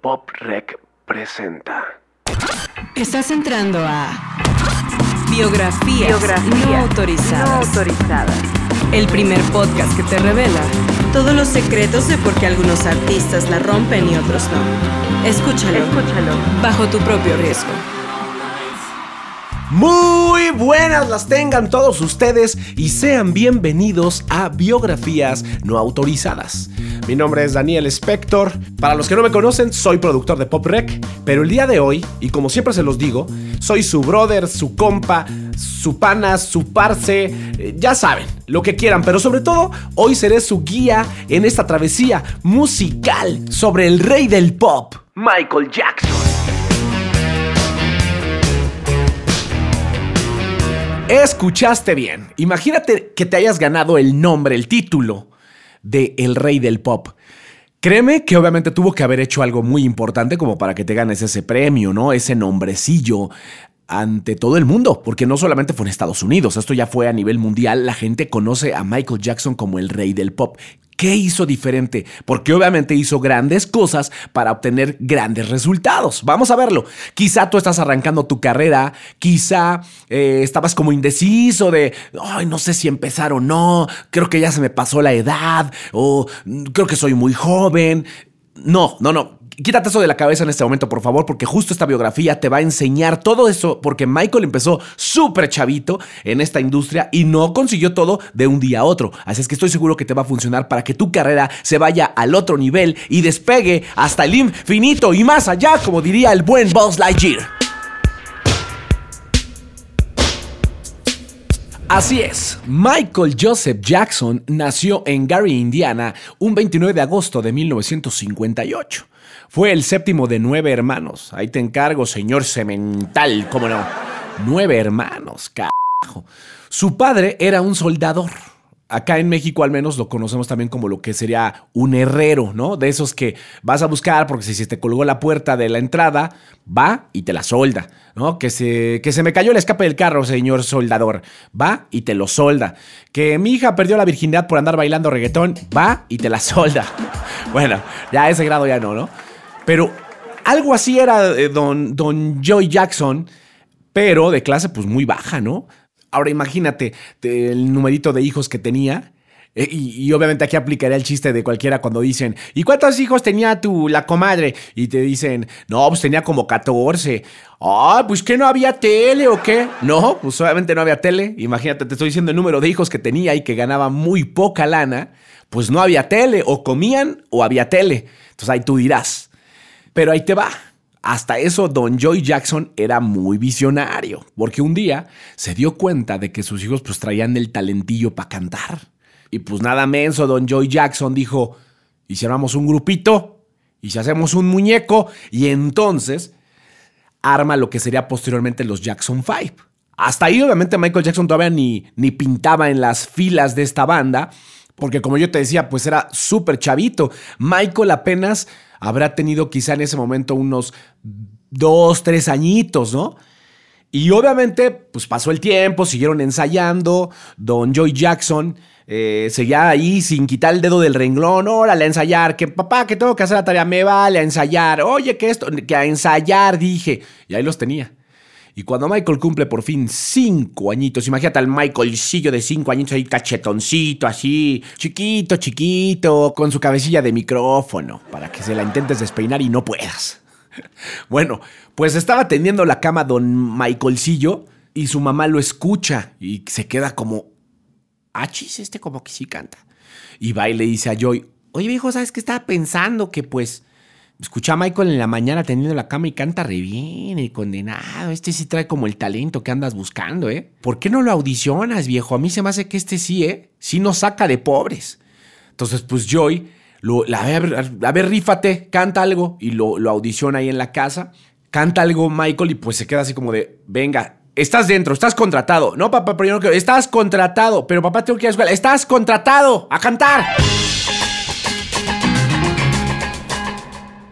Pop Rec presenta. Estás entrando a Biografías, no, autorizadas. El primer podcast que te revela todos los secretos de por qué algunos artistas la rompen y otros no. Escúchalo. Escúchalo. Bajo tu propio riesgo. Muy buenas las tengan todos ustedes y sean bienvenidos a Biografías no autorizadas. Mi nombre es Daniel Spector. Para los que no me conocen, soy productor de Pop Rec, pero el día de hoy, y como siempre se los digo, soy su brother, su compa, su pana, su parce, eh, ya saben, lo que quieran, pero sobre todo, hoy seré su guía en esta travesía musical sobre el rey del pop, Michael Jackson. Escuchaste bien. Imagínate que te hayas ganado el nombre, el título de El Rey del Pop. Créeme que obviamente tuvo que haber hecho algo muy importante como para que te ganes ese premio, ¿no? Ese nombrecillo ante todo el mundo, porque no solamente fue en Estados Unidos, esto ya fue a nivel mundial, la gente conoce a Michael Jackson como el rey del pop. ¿Qué hizo diferente? Porque obviamente hizo grandes cosas para obtener grandes resultados. Vamos a verlo. Quizá tú estás arrancando tu carrera, quizá eh, estabas como indeciso de, ay, no sé si empezar o no, creo que ya se me pasó la edad, o mm, creo que soy muy joven. No, no, no quítate eso de la cabeza en este momento, por favor, porque justo esta biografía te va a enseñar todo eso, porque Michael empezó súper chavito en esta industria y no consiguió todo de un día a otro. Así es que estoy seguro que te va a funcionar para que tu carrera se vaya al otro nivel y despegue hasta el infinito y más allá, como diría el buen Buzz Lightyear. Así es, Michael Joseph Jackson nació en Gary, Indiana, un 29 de agosto de 1958. Fue el séptimo de nueve hermanos. Ahí te encargo, señor semental, cómo no. Nueve hermanos, carajo. Su padre era un soldador. Acá en México al menos lo conocemos también como lo que sería un herrero, ¿no? De esos que vas a buscar porque si se te colgó la puerta de la entrada, va y te la solda, ¿no? Que se, que se me cayó el escape del carro, señor soldador, va y te lo solda. Que mi hija perdió la virginidad por andar bailando reggaetón, va y te la solda. Bueno, ya a ese grado ya no, ¿no? Pero algo así era eh, don, don Joy Jackson, pero de clase pues muy baja, ¿no? Ahora imagínate el numerito de hijos que tenía. Eh, y, obviamente aquí aplicaría el chiste de cualquiera cuando dicen, ¿y cuántos hijos tenía tu la comadre? Y te dicen, no, pues tenía como 14. Ah, pues que no había tele o qué. No, pues obviamente no había tele. Imagínate, te estoy diciendo el número de hijos que tenía y que ganaba muy poca lana. Pues no había tele, o comían o había tele. Entonces ahí tú dirás. Pero ahí te va. Hasta eso, Don Joy Jackson era muy visionario, porque un día se dio cuenta de que sus hijos pues traían el talentillo para cantar. Y pues nada menso, Don Joy Jackson dijo, ¿y si armamos un grupito? ¿Y si hacemos un muñeco? Y entonces arma lo que sería posteriormente los Jackson Five. Hasta ahí obviamente Michael Jackson todavía ni, ni pintaba en las filas de esta banda, porque como yo te decía, pues era súper chavito. Michael apenas habrá tenido quizá en ese momento unos dos, tres añitos, ¿no? Y obviamente, pues pasó el tiempo, siguieron ensayando. Don Joy Jackson eh, seguía ahí sin quitar el dedo del renglón. Órale, a ensayar. Que papá, que tengo que hacer la tarea. Me vale a ensayar. Oye, que esto, que a ensayar, dije. Y ahí los tenía. Y cuando Michael cumple por fin cinco añitos, imagínate al Michaelcillo de cinco añitos ahí cachetoncito, así, chiquito, chiquito, con su cabecilla de micrófono, para que se la intentes despeinar y no puedas. Bueno, pues estaba tendiendo la cama don Michaelcillo y su mamá lo escucha y se queda como, achis, este como que sí canta. Y va y le dice a Joy, oye viejo, ¿sabes qué estaba pensando? Que pues Escucha a Michael en la mañana teniendo la cama y canta re bien, el condenado. Este sí trae como el talento que andas buscando, ¿eh? ¿Por qué no lo audicionas, viejo? A mí se me hace que este sí, ¿eh? Sí nos saca de pobres. Entonces, pues Joy, lo, a, ver, a ver, rífate, canta algo. Y lo, lo audiciona ahí en la casa. Canta algo Michael y pues se queda así como de, venga, Estás dentro, estás contratado. No, papá, pero yo no quiero. Estás contratado. Pero papá, tengo que ir a la escuela. Estás contratado a cantar.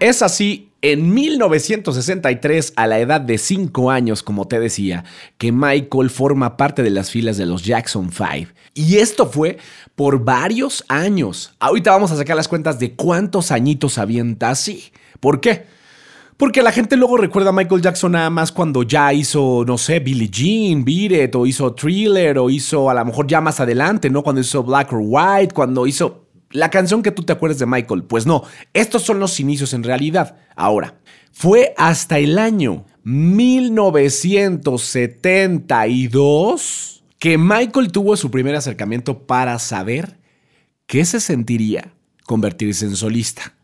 Es así, en 1963, a la edad de 5 años, como te decía, que Michael forma parte de las filas de los Jackson 5. Y esto fue por varios años. Ahorita vamos a sacar las cuentas de cuántos añitos avienta así. ¿Por qué? Porque la gente luego recuerda a Michael Jackson nada más cuando ya hizo, no sé, Billie Jean, Beat o hizo Thriller, o hizo a lo mejor ya más adelante, ¿no? Cuando hizo Black or White, cuando hizo la canción que tú te acuerdas de Michael. Pues no, estos son los inicios en realidad. Ahora, fue hasta el año 1972 que Michael tuvo su primer acercamiento para saber qué se sentiría convertirse en solista.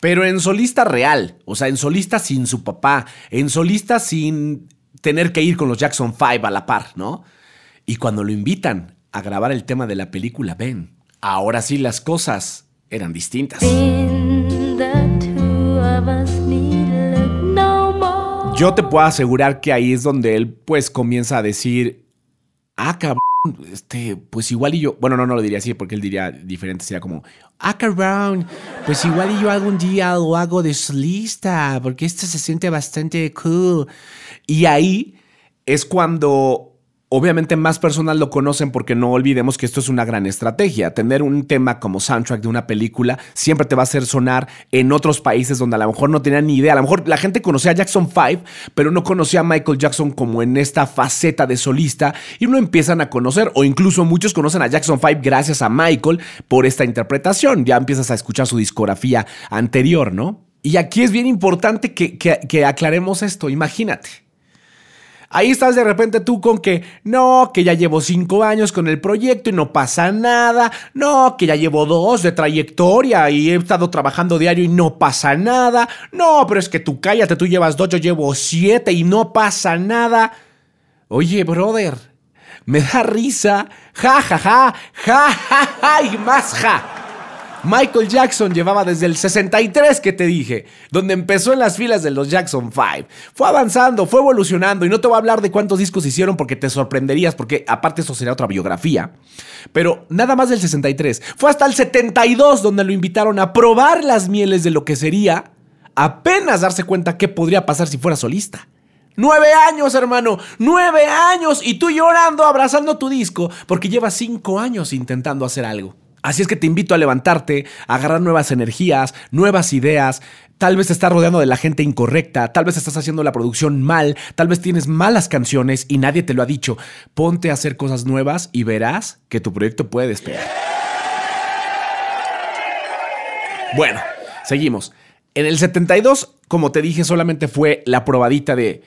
Pero en solista real, o sea, en solista sin su papá, en solista sin tener que ir con los Jackson 5 a la par, ¿no? Y cuando lo invitan a grabar el tema de la película Ben, ahora sí las cosas eran distintas. Yo te puedo asegurar que ahí es donde él pues comienza a decir, ah, cabrón este, pues igual y yo, bueno, no, no lo diría así porque él diría diferente, sería como, ah, cabrón, pues igual y yo algún día lo hago de solista, porque esto se siente bastante cool. Y ahí es cuando Obviamente más personas lo conocen porque no olvidemos que esto es una gran estrategia. Tener un tema como soundtrack de una película siempre te va a hacer sonar en otros países donde a lo mejor no tenían ni idea. A lo mejor la gente conocía a Jackson 5, pero no conocía a Michael Jackson como en esta faceta de solista y no empiezan a conocer, o incluso muchos conocen a Jackson 5 gracias a Michael por esta interpretación. Ya empiezas a escuchar su discografía anterior, ¿no? Y aquí es bien importante que, que aclaremos esto. Imagínate. Ahí estás de repente tú con que no, que ya llevo cinco años con el proyecto y no pasa nada. No, que ya llevo dos de trayectoria y he estado trabajando diario y no pasa nada. No, pero es que tú cállate, tú llevas dos, yo llevo siete y no pasa nada. Oye, brother, me da risa. Ja, ja, ja, ja, ja, ja y más ja. Michael Jackson llevaba desde el 63 que te dije, donde empezó en las filas de los Jackson 5. Fue avanzando, fue evolucionando y no te voy a hablar de cuántos discos hicieron porque te sorprenderías, porque aparte eso sería otra biografía. Pero nada más del 63. Fue hasta el 72 donde lo invitaron a probar las mieles de lo que sería apenas darse cuenta qué podría pasar si fuera solista. Nueve años, hermano. Nueve años. Y tú llorando, abrazando tu disco, porque llevas cinco años intentando hacer algo. Así es que te invito a levantarte, a agarrar nuevas energías, nuevas ideas. Tal vez te estás rodeando de la gente incorrecta, tal vez estás haciendo la producción mal, tal vez tienes malas canciones y nadie te lo ha dicho. Ponte a hacer cosas nuevas y verás que tu proyecto puede despegar. Bueno, seguimos. En el 72, como te dije, solamente fue la probadita de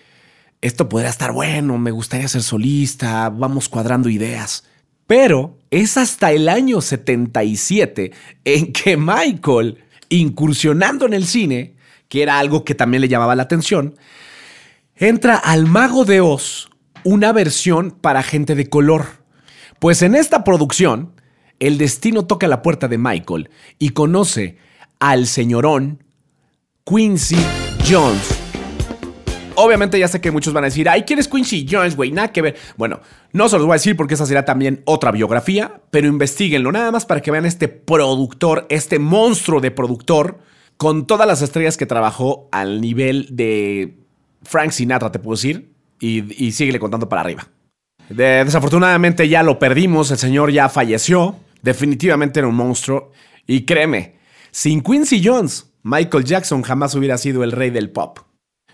esto podría estar bueno, me gustaría ser solista, vamos cuadrando ideas. Pero es hasta el año 77 en que Michael, incursionando en el cine, que era algo que también le llamaba la atención, entra al Mago de Oz, una versión para gente de color. Pues en esta producción, el destino toca la puerta de Michael y conoce al señorón Quincy Jones Obviamente ya sé que muchos van a decir, ay, ¿quién es Quincy Jones, güey? Nada que ver. Bueno, no se los voy a decir porque esa será también otra biografía, pero investiguenlo nada más para que vean este productor, este monstruo de productor, con todas las estrellas que trabajó al nivel de Frank Sinatra, te puedo decir, y, y síguele contando para arriba. desafortunadamente ya lo perdimos, el señor ya falleció, definitivamente era un monstruo, y créeme, sin Quincy Jones, Michael Jackson jamás hubiera sido el rey del pop.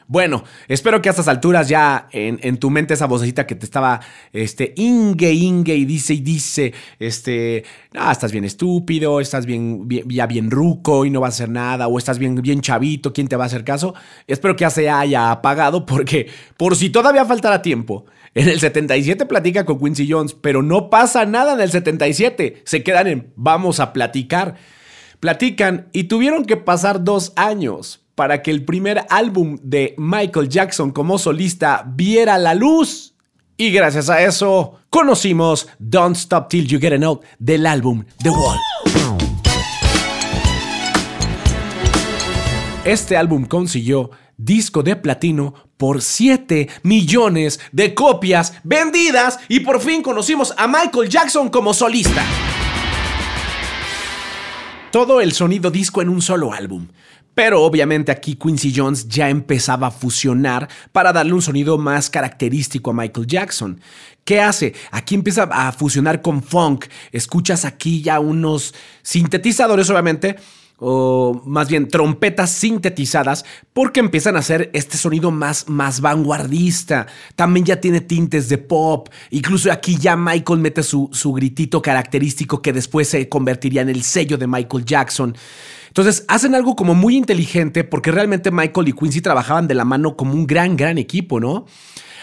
Bueno, espero que a estas alturas ya en, tu mente esa vocecita que te estaba, este, inge, inge, y dice y dice, este, ah, estás bien estúpido, estás bien, ya bien ruco y no va a hacer nada, o estás bien, bien chavito, ¿quién te va a hacer caso? Espero que ya se haya apagado porque, por si todavía faltará tiempo, en el 77 platica con Quincy Jones, pero no pasa nada en el 77, se quedan en vamos a platicar. Platican y tuvieron que pasar dos años para que el primer álbum de Michael Jackson como solista viera la luz. Y gracias a eso conocimos Don't Stop Till You Get a Note del álbum The Wall. Este álbum consiguió disco de platino por 7 millones de copias vendidas y por fin conocimos a Michael Jackson como solista. Todo el sonido disco en un solo álbum. Pero obviamente aquí Quincy Jones ya empezaba a fusionar para darle un sonido más característico a Michael Jackson. ¿Qué hace? Aquí empieza a fusionar con funk. Escuchas aquí ya unos sintetizadores, obviamente, o más bien trompetas sintetizadas, porque empiezan a hacer este sonido más, más vanguardista. También ya tiene tintes de pop. Incluso aquí ya Michael mete su, su gritito característico que después se convertiría en el sello de Michael Jackson. Entonces hacen algo como muy inteligente porque realmente Michael y Quincy trabajaban de la mano como un gran, gran equipo, ¿no?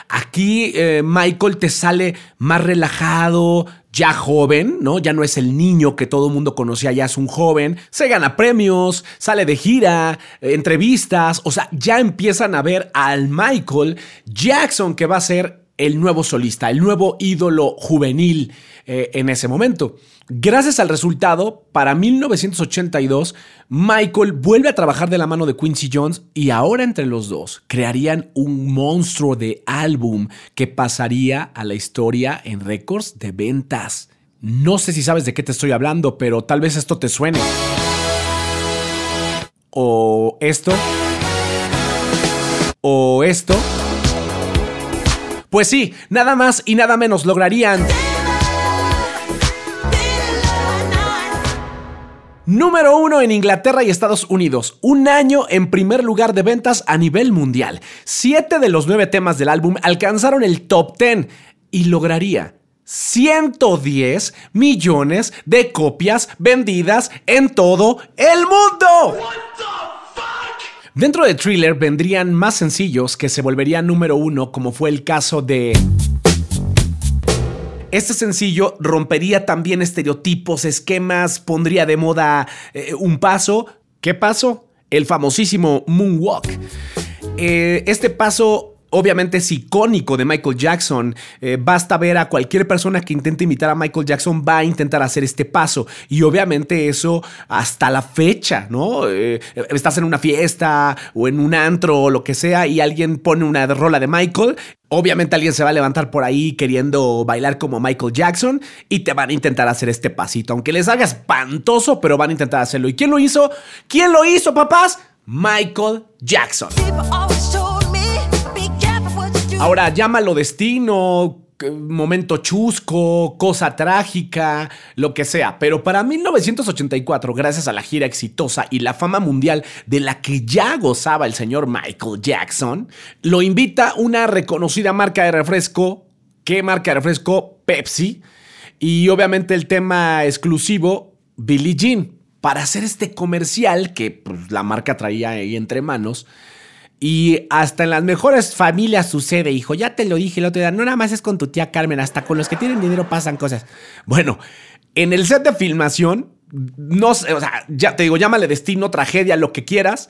Aquí eh, Michael te sale más relajado, ya joven, ¿no? Ya no es el niño que todo el mundo conocía, ya es un joven, se gana premios, sale de gira, entrevistas, o sea, ya empiezan a ver al Michael Jackson que va a ser el nuevo solista, el nuevo ídolo juvenil eh, en ese momento. Gracias al resultado, para 1982, Michael vuelve a trabajar de la mano de Quincy Jones y ahora entre los dos crearían un monstruo de álbum que pasaría a la historia en récords de ventas. No sé si sabes de qué te estoy hablando, pero tal vez esto te suene. O esto. O esto. Pues sí, nada más y nada menos lograrían Número uno en Inglaterra y Estados Unidos. Un año en primer lugar de ventas a nivel mundial. Siete de los nueve temas del álbum alcanzaron el top 10 y lograría 110 millones de copias vendidas en todo el mundo. Dentro de Thriller vendrían más sencillos que se volverían número uno, como fue el caso de... Este sencillo rompería también estereotipos, esquemas, pondría de moda eh, un paso. ¿Qué paso? El famosísimo Moonwalk. Eh, este paso obviamente es icónico de Michael Jackson. Eh, basta ver a cualquier persona que intente imitar a Michael Jackson va a intentar hacer este paso. Y obviamente eso hasta la fecha, ¿no? Eh, estás en una fiesta o en un antro o lo que sea y alguien pone una rola de Michael. Obviamente alguien se va a levantar por ahí queriendo bailar como Michael Jackson y te van a intentar hacer este pasito. Aunque les haga espantoso, pero van a intentar hacerlo. ¿Y quién lo hizo? ¿Quién lo hizo, papás? Michael Jackson. Ahora, llámalo destino, momento chusco, cosa trágica, lo que sea. Pero para 1984, gracias a la gira exitosa y la fama mundial de la que ya gozaba el señor Michael Jackson, lo invita una reconocida marca de refresco. ¿Qué marca de refresco? Pepsi. Y obviamente el tema exclusivo, Billie Jean, para hacer este comercial que pues, la marca traía ahí entre manos y hasta en las mejores familias sucede, hijo. Ya te lo dije el otro día. No nada más es con tu tía Carmen, hasta con los que tienen dinero pasan cosas. Bueno, en el set de filmación, no sé, o sea, ya te digo, llámale destino, tragedia, lo que quieras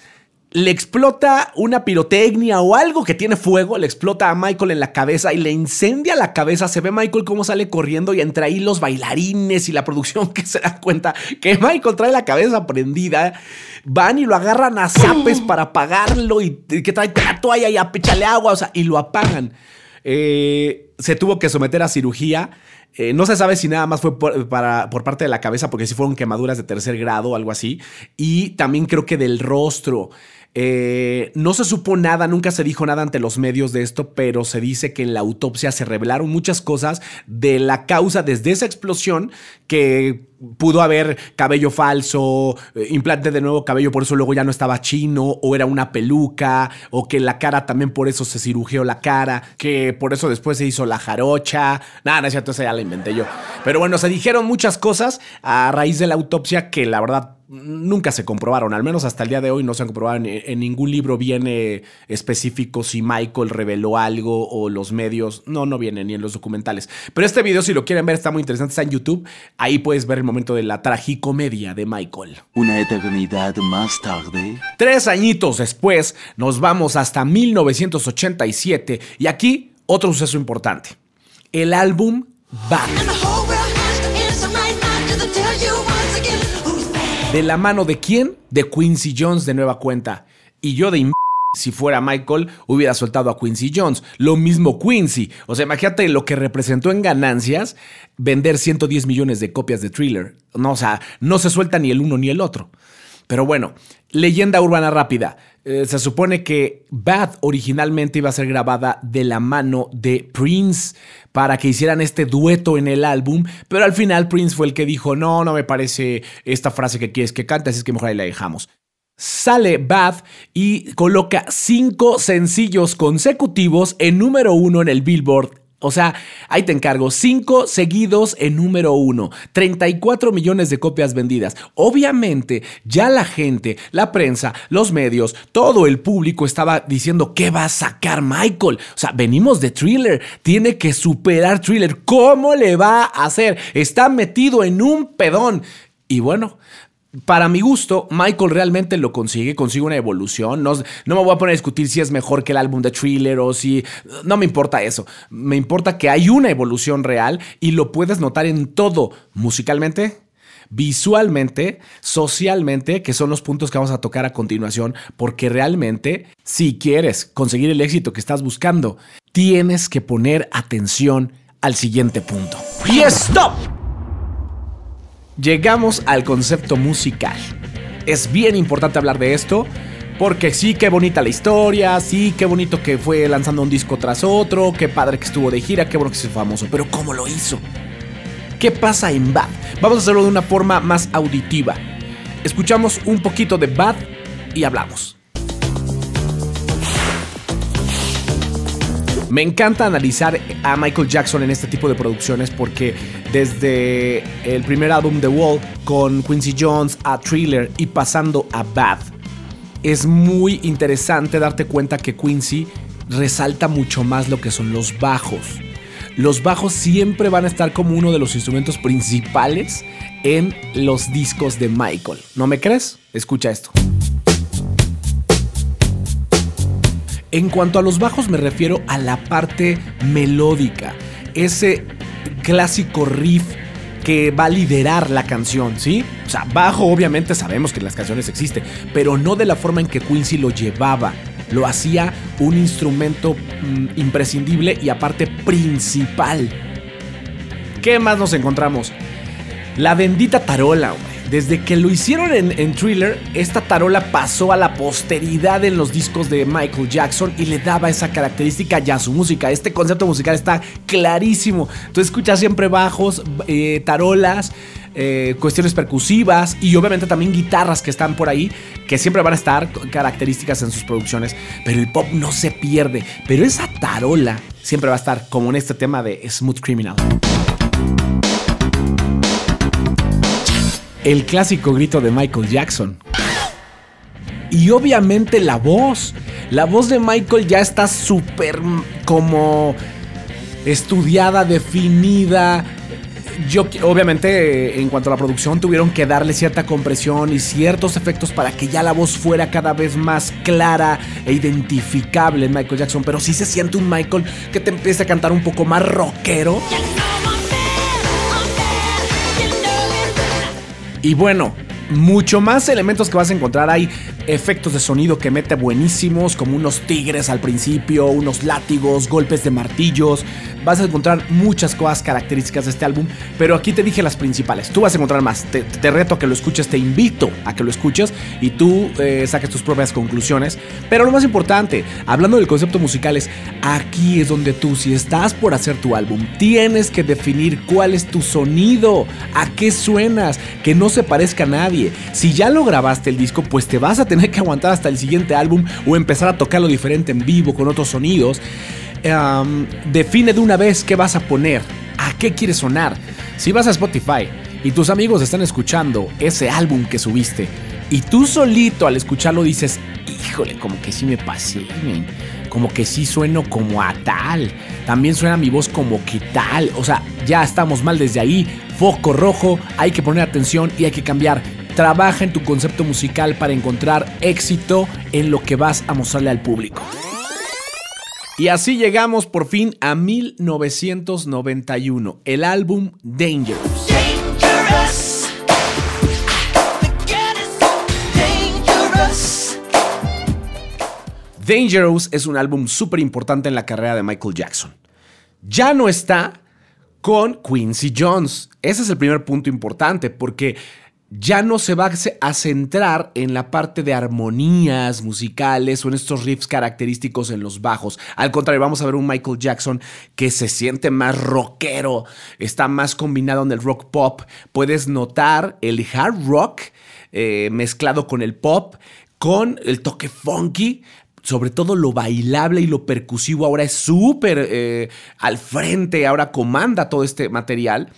le explota una pirotecnia o algo que tiene fuego, le explota a Michael en la cabeza y le incendia la cabeza. Se ve Michael cómo sale corriendo y entre ahí los bailarines y la producción que se dan cuenta que Michael trae la cabeza prendida. Van y lo agarran a zapes para apagarlo y que trae la toalla y apéchale agua, o sea, y lo apagan. Eh, se tuvo que someter a cirugía. Eh, no se sabe si nada más fue por, para, por parte de la cabeza, porque si fueron quemaduras de tercer grado o algo así. Y también creo que del rostro. Eh, no se supo nada, nunca se dijo nada ante los medios de esto, pero se dice que en la autopsia se revelaron muchas cosas de la causa desde esa explosión que pudo haber cabello falso, eh, implante de nuevo cabello, por eso luego ya no estaba chino, o era una peluca, o que la cara también por eso se cirugió la cara, que por eso después se hizo la jarocha. Nada, no es cierto, esa ya la inventé yo. Pero bueno, se dijeron muchas cosas a raíz de la autopsia que la verdad nunca se comprobaron, al menos hasta el día de hoy no se han comprobado. En, ningún libro viene específico si Michael reveló algo o los medios. No, no viene ni en los documentales. Pero este video, si lo quieren ver, está muy interesante, está en YouTube. Ahí puedes ver el momento de la tragicomedia de Michael. Una eternidad más tarde. Tres añitos después, nos vamos hasta 1987 y aquí otro suceso importante. El álbum Back. ¿De la mano de quién? De Quincy Jones de nueva cuenta. Y yo de si fuera Michael, hubiera soltado a Quincy Jones. Lo mismo Quincy. O sea, imagínate lo que representó en ganancias vender 110 millones de copias de Thriller. No, o sea, no se suelta ni el uno ni el otro. Pero bueno, leyenda urbana rápida. Eh, se supone que Bad originalmente iba a ser grabada de la mano de Prince para que hicieran este dueto en el álbum, pero al final Prince fue el que dijo, no, no me parece esta frase que quieres que cante, así es que mejor ahí la dejamos. Sale Bad y coloca cinco sencillos consecutivos en número uno en el Billboard o sea, ahí te encargo, cinco seguidos en número uno, 34 millones de copias vendidas. Obviamente, ya la gente, la prensa, los medios, todo el público estaba diciendo, ¿qué va a sacar Michael? O sea, venimos de thriller, tiene que superar thriller. ¿Cómo le va a hacer? Está metido en un pedón. Y bueno, para mi gusto, Michael realmente lo consigue, consigue una evolución. No, no, me voy a poner a discutir si es mejor que el álbum de Thriller o si... No me importa eso. Me importa que hay una evolución real y lo puedes notar en todo, musicalmente, visualmente, socialmente, que son los puntos que vamos a tocar a continuación, porque realmente, si quieres conseguir el éxito que estás buscando, tienes que poner atención al siguiente punto. ¡Y stop! Llegamos al concepto musical. Es bien importante hablar de esto. Porque sí, qué bonita la historia, sí, qué bonito que fue lanzando un disco tras otro, qué padre que estuvo de gira, qué bueno que es famoso, pero ¿cómo lo hizo? ¿Qué pasa en Bad? Vamos a hacerlo de una forma más auditiva. Escuchamos un poquito de Bad y hablamos. Me encanta analizar a Michael Jackson en este tipo de producciones porque desde el primer álbum The Wall con Quincy Jones a Thriller y pasando a Bad, es muy interesante darte cuenta que Quincy resalta mucho más lo que son los bajos. Los bajos siempre van a estar como uno de los instrumentos principales en los discos de Michael. ¿No me crees? Escucha esto. En cuanto a los bajos me refiero a la parte melódica, ese clásico riff que va a liderar la canción, ¿sí? O sea, bajo obviamente sabemos que las canciones existe, pero no de la forma en que Quincy lo llevaba. Lo hacía un instrumento mm, imprescindible y aparte principal. ¿Qué más nos encontramos? La bendita tarola, hombre. Desde que lo hicieron en, Thriller, esta tarola pasó a la posteridad en los discos de Michael Jackson y le daba esa característica ya a su música. Este concepto musical está clarísimo. Tú escuchas siempre bajos, eh, tarolas. Eh, cuestiones percusivas y obviamente también guitarras que están por ahí, que siempre van a estar características en sus producciones, pero el pop no se pierde, pero esa tarola siempre va a estar como en este tema de Smooth Criminal. El clásico grito de Michael Jackson. Y obviamente la voz. La voz de Michael ya está súper como estudiada, definida. Yo, obviamente, en cuanto a la producción, tuvieron que darle cierta compresión y ciertos efectos para que ya la voz fuera cada vez más clara e identificable en Michael Jackson. Pero sí se siente un Michael que te empieza a cantar un poco más rockero. Y bueno, mucho más elementos que vas a encontrar. Hay efectos de sonido que mete buenísimos, como unos tigres al principio, unos látigos, golpes de martillos. Vas a encontrar muchas cosas características de este álbum, pero aquí te dije las principales. Tú vas a encontrar más. Te, reto a que lo escuches, te invito a que lo escuches y tú eh, saques tus propias conclusiones. Pero lo más importante, hablando del concepto musical, es aquí es donde tú, si estás por hacer tu álbum, tienes que definir cuál es tu sonido, a qué suenas, que no se parezca a nadie. Si ya lo grabaste el disco, pues te vas a tener que aguantar hasta el siguiente álbum o empezar a tocarlo diferente en vivo con otros sonidos. define de una vez qué vas a poner, a qué quieres sonar. Si vas a Spotify y tus amigos están escuchando ese álbum que subiste y tú solito al escucharlo dices, híjole, como que sí me pasé, como que sí sueno como a tal, también suena mi voz como que tal, o sea, ya estamos mal desde ahí, foco rojo, hay que poner atención y hay que cambiar Trabaja en tu concepto musical para encontrar éxito en lo que vas a mostrarle al público. Y así llegamos por fin a 1991, el álbum Dangerous. Dangerous. es un álbum súper importante en la carrera de Michael Jackson. Ya no está con Quincy Jones. Ese es el primer punto importante porque ya no se va a centrar en la parte de armonías musicales o en estos riffs característicos en los bajos. Al contrario, vamos a ver un Michael Jackson que se siente más rockero, está más combinado en el rock pop. Puedes notar el hard rock eh, mezclado con el pop, con el toque funky, sobre todo lo bailable y lo percusivo ahora es súper eh, al frente, ahora comanda todo este material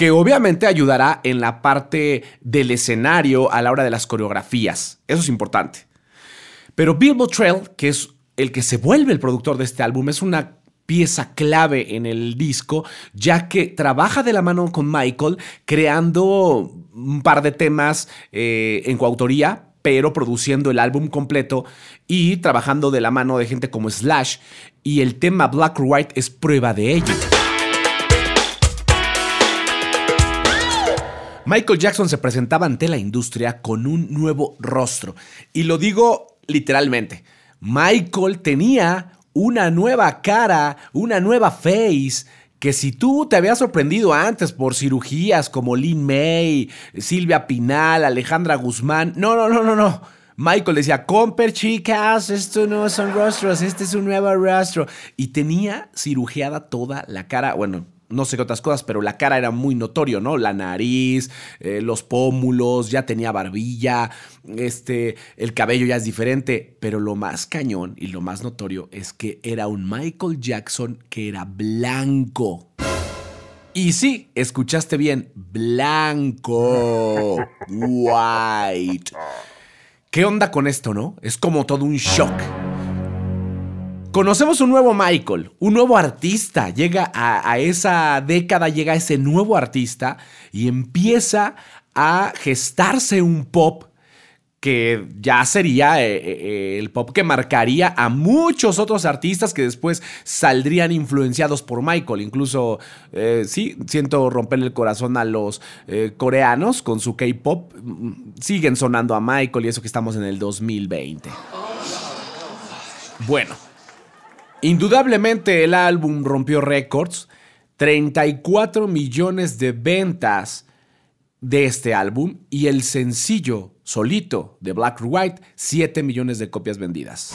que obviamente ayudará en la parte del escenario a la hora de las coreografías. Eso es importante. Pero Bill Bottrell, que es el que se vuelve el productor de este álbum, es una pieza clave en el disco, ya que trabaja de la mano con Michael creando un par de temas eh, en coautoría, pero produciendo el álbum completo y trabajando de la mano de gente como Slash, y el tema Black or White es prueba de ello. Michael Jackson se presentaba ante la industria con un nuevo rostro. Y lo digo literalmente. Michael tenía una nueva cara, una nueva face, que si tú te habías sorprendido antes por cirugías como Lynn May, Silvia Pinal, Alejandra Guzmán, no, no, no, no, no. Michael decía, comper chicas, esto no son rostros, este es un nuevo rostro. Y tenía cirugiada toda la cara, bueno, no sé qué otras cosas, pero la cara era muy notorio, ¿no? La nariz, eh, los pómulos, ya tenía barbilla, este, el cabello ya es diferente, pero lo más cañón y lo más notorio es que era un Michael Jackson que era blanco. Y sí, escuchaste bien, blanco, white. ¿Qué onda con esto, no? Es como todo un shock. Conocemos un nuevo Michael, un nuevo artista. Llega a, esa década, llega ese nuevo artista y empieza a gestarse un pop que ya sería eh, eh, el pop que marcaría a muchos otros artistas que después saldrían influenciados por Michael. Incluso, eh, sí, siento romperle el corazón a los coreanos con su K-pop. Siguen sonando a Michael y eso que estamos en el 2020. Bueno, Indudablemente el álbum rompió récords, 34 millones de ventas de este álbum y el sencillo solito de Black or White, 7 millones de copias vendidas.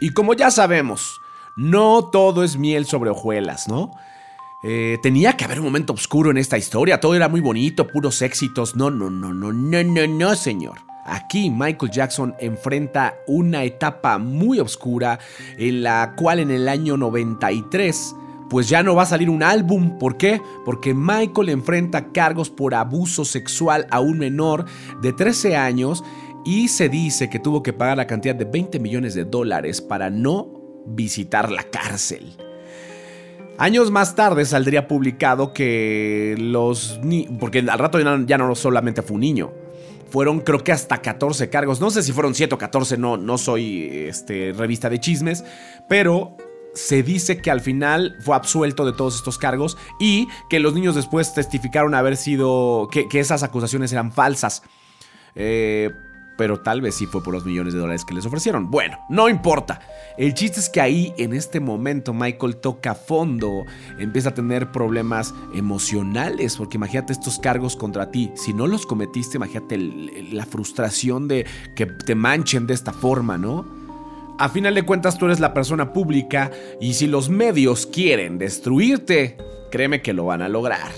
Y como ya sabemos, no todo es miel sobre hojuelas, ¿no? Eh, tenía que haber un momento oscuro en esta historia, todo era muy bonito, puros éxitos. No, no, no, no, no, no, no, señor. Aquí Michael Jackson enfrenta una etapa muy oscura en la cual en el año 93 pues ya no va a salir un álbum. ¿Por qué? Porque Michael enfrenta cargos por abuso sexual a un menor de 13 años y se dice que tuvo que pagar la cantidad de 20 millones de dólares para no visitar la cárcel. Años más tarde saldría publicado que los niños, porque al rato ya no, solamente fue un niño, fueron creo que hasta 14 cargos, no sé si fueron 7 o 14, no, no soy este, revista de chismes, pero se dice que al final fue absuelto de todos estos cargos y que los niños después testificaron haber sido, que, que esas acusaciones eran falsas. Eh, pero tal vez sí fue por los millones de dólares que les ofrecieron. Bueno, no importa. El chiste es que ahí, en este momento, Michael toca fondo, empieza a tener problemas emocionales, porque imagínate estos cargos contra ti. Si no los cometiste, imagínate la frustración de que te manchen de esta forma, ¿no? A final de cuentas, tú eres la persona pública y si los medios quieren destruirte, créeme que lo van a lograr.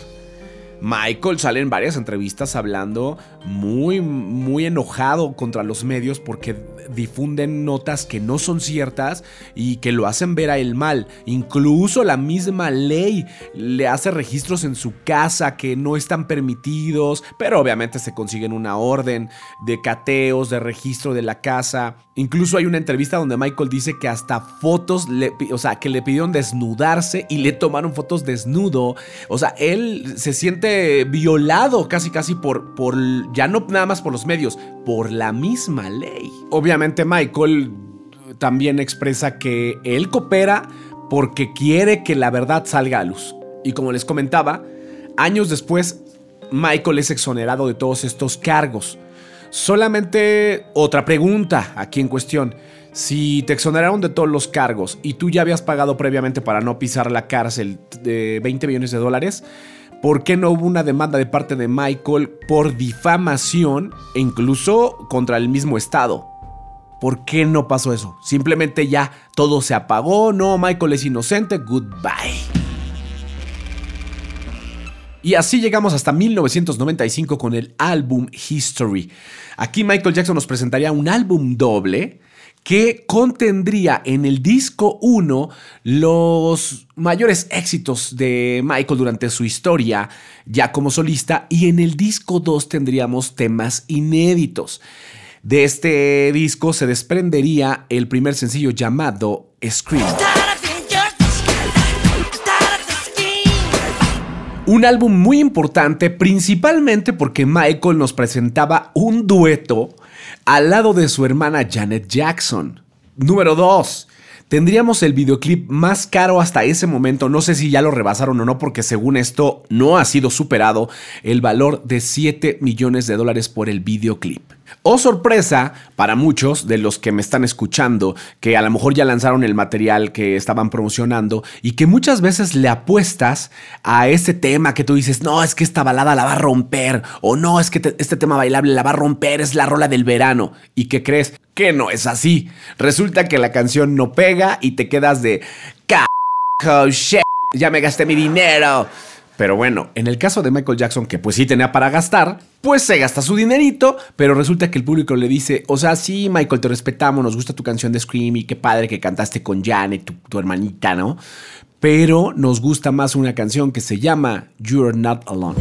Michael sale en varias entrevistas hablando muy, muy enojado contra los medios porque difunden notas que no son ciertas y que lo hacen ver a él mal. Incluso la misma ley le hace registros en su casa que no están permitidos, pero obviamente se consiguen una orden de cateos, de registro de la casa. Incluso hay una entrevista donde Michael dice que hasta fotos, le, o sea, que le pidieron desnudarse y le tomaron fotos desnudo. O sea, él se siente violado casi casi por, por ya no nada más por los medios, por la misma ley. Obviamente Michael también expresa que él coopera porque quiere que la verdad salga a luz. Y como les comentaba, años después, Michael es exonerado de todos estos cargos. Solamente otra pregunta aquí en cuestión. Si te exoneraron de todos los cargos y tú ya habías pagado previamente para no pisar la cárcel de 20 millones de dólares, ¿por qué no hubo una demanda de parte de Michael por difamación e incluso contra el mismo Estado? ¿Por qué no pasó eso? Simplemente ya todo se apagó, no, Michael es inocente, goodbye. Y así llegamos hasta 1995 con el álbum History. Aquí Michael Jackson nos presentaría un álbum doble que contendría en el disco 1 los mayores éxitos de Michael durante su historia ya como solista y en el disco 2 tendríamos temas inéditos. De este disco se desprendería el primer sencillo llamado Scream. Un álbum muy importante principalmente porque Michael nos presentaba un dueto al lado de su hermana Janet Jackson. Número 2. Tendríamos el videoclip más caro hasta ese momento, no sé si ya lo rebasaron o no, porque según esto no ha sido superado el valor de 7 millones de dólares por el videoclip. Oh sorpresa para muchos de los que me están escuchando, que a lo mejor ya lanzaron el material que estaban promocionando y que muchas veces le apuestas a ese tema que tú dices, no, es que esta balada la va a romper, o no, es que este tema bailable la va a romper, es la rola del verano. ¿Y qué crees? Que no es así. Resulta que la canción no pega y te quedas de, shit, ya me gasté mi dinero. Pero bueno, en el caso de Michael Jackson, que pues sí tenía para gastar, pues se gasta su dinerito, pero resulta que el público le dice, o sea, sí, Michael, te respetamos, nos gusta tu canción de Scream y qué padre que cantaste con Janet, tu, tu hermanita, ¿no? Pero nos gusta más una canción que se llama You're Not Alone.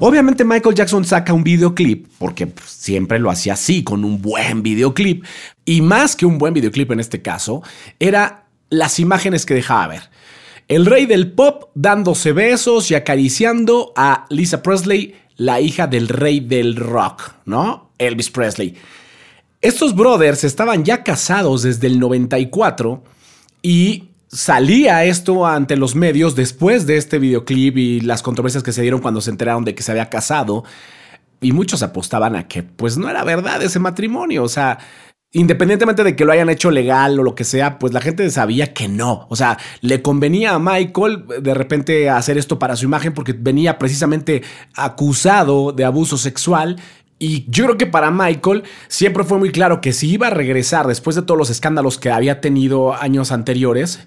Obviamente Michael Jackson saca un videoclip, porque pues, siempre lo hacía así, con un buen videoclip. Y más que un buen videoclip en este caso, era las imágenes que dejaba ver. El rey del pop dándose besos y acariciando a Lisa Presley, la hija del rey del rock, ¿no? Elvis Presley. Estos brothers estaban ya casados desde el 94 y salía esto ante los medios después de este videoclip y las controversias que se dieron cuando se enteraron de que se había casado. Y muchos apostaban a que pues no era verdad ese matrimonio. O sea, independientemente de que lo hayan hecho legal o lo que sea, pues la gente sabía que no. O sea, le convenía a Michael de repente hacer esto para su imagen porque venía precisamente acusado de abuso sexual. Y yo creo que para Michael siempre fue muy claro que si iba a regresar después de todos los escándalos que había tenido años anteriores,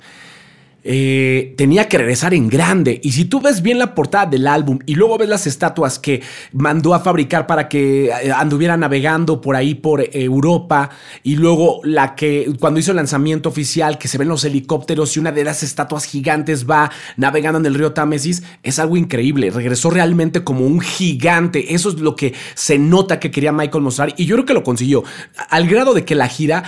eh, tenía que regresar en grande. Y si tú ves bien la portada del álbum y luego ves las estatuas que mandó a fabricar para que eh, anduviera navegando por ahí por Europa y luego la que cuando hizo el lanzamiento oficial que se ven los helicópteros y una de las estatuas gigantes va navegando en el río Támesis, es algo increíble. Regresó realmente como un gigante. Eso es lo que se nota que quería Michael mostrar y yo creo que lo consiguió. Al grado de que la gira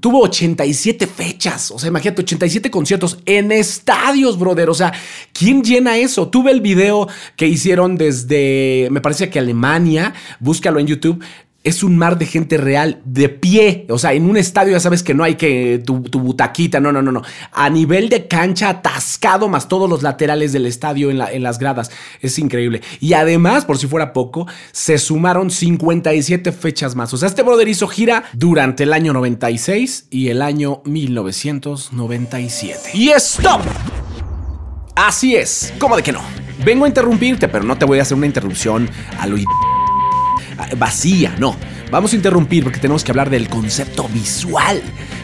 tuvo 87 fechas. O sea, imagínate, 87 conciertos en estadios, brother. O sea, ¿quién llena eso? Tuve el video que hicieron desde, me parece que Alemania. Búscalo en YouTube es un mar de gente real de pie. O sea, en un estadio ya sabes que no hay que tu, butaquita, no, no, no, no. A nivel de cancha atascado, más todos los laterales del estadio en, las gradas. Es increíble. Y además, por si fuera poco, se sumaron 57 fechas más. O sea, este brother hizo gira durante el año 96 y el año 1997. Y stop. Así es. ¿Cómo de que no? Vengo a interrumpirte, pero no te voy a hacer una interrupción a lo vacía, no. Vamos a interrumpir porque tenemos que hablar del concepto visual.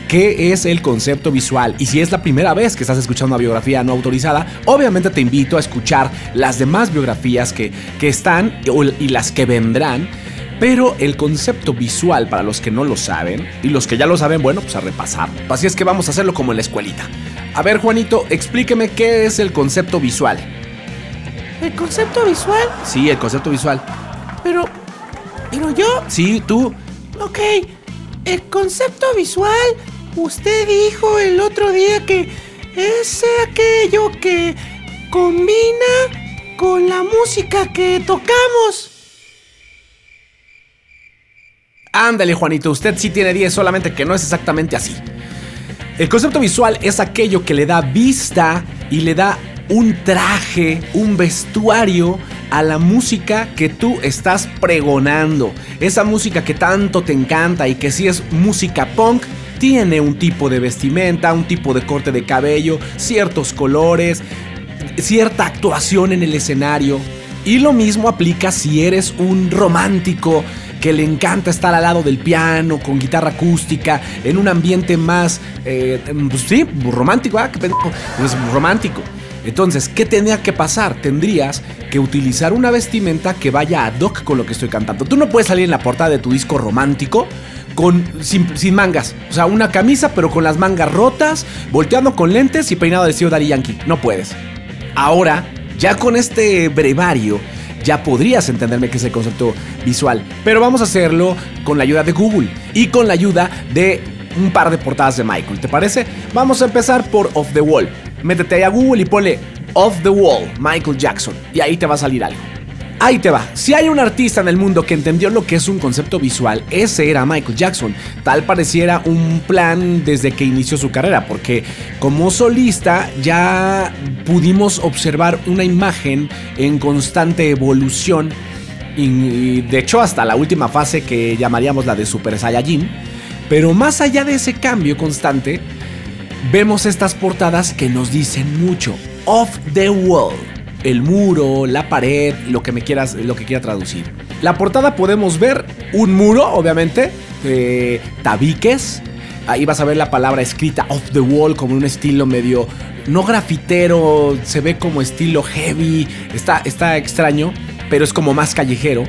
¿Qué es el concepto visual? Y si es la primera vez que estás escuchando una biografía no autorizada, obviamente te invito a escuchar las demás biografías que, que están y las que vendrán. Pero el concepto visual, para los que no lo saben, y los que ya lo saben, bueno, pues a repasar. Así es que vamos a hacerlo como en la escuelita. A ver, Juanito, explíqueme qué es el concepto visual. ¿El concepto visual? Sí, el concepto visual. Pero, ¿Pero yo? Sí, tú. Ok. El concepto visual, usted dijo el otro día que es aquello que combina con la música que tocamos. Ándale, Juanito, usted sí tiene 10, solamente que no es exactamente así. El concepto visual es aquello que le da vista y le da un traje, un vestuario a la música que tú estás pregonando. Esa música que tanto te encanta y que si es música punk, tiene un tipo de vestimenta, un tipo de corte de cabello, ciertos colores, cierta actuación en el escenario. Y lo mismo aplica si eres un romántico que le encanta estar al lado del piano, con guitarra acústica, en un ambiente más, eh, pues sí, romántico, ¿ah? Pues romántico. Entonces, ¿qué tendría que pasar? Tendrías que utilizar una vestimenta que vaya ad hoc con lo que estoy cantando. Tú no puedes salir en la portada de tu disco romántico con, sin, mangas. O sea, una camisa pero con las mangas rotas, volteando con lentes y peinado de estilo Daddy Yankee. No puedes. Ahora, ya con este brevario, ya podrías entenderme que es el concepto visual. Pero vamos a hacerlo con la ayuda de Google y con la ayuda de un par de portadas de Michael. ¿Te parece? Vamos a empezar por Off the Wall. Métete ahí a Google y ponle Off the Wall, Michael Jackson. Y ahí te va a salir algo. Ahí te va. Si hay un artista en el mundo que entendió lo que es un concepto visual, ese era Michael Jackson. Tal pareciera un plan desde que inició su carrera, porque como solista ya pudimos observar una imagen en constante evolución. De hecho hasta la última fase que llamaríamos la de Super Saiyajin. Pero más allá de ese cambio constante, vemos estas portadas que nos dicen mucho. Off the wall el muro, la pared, lo que me quieras, lo que quiera traducir. La portada podemos ver un muro, obviamente, tabiques. Ahí vas a ver la palabra escrita off the wall como un estilo medio no grafitero, se ve como estilo heavy, está, está extraño, pero es como más callejero.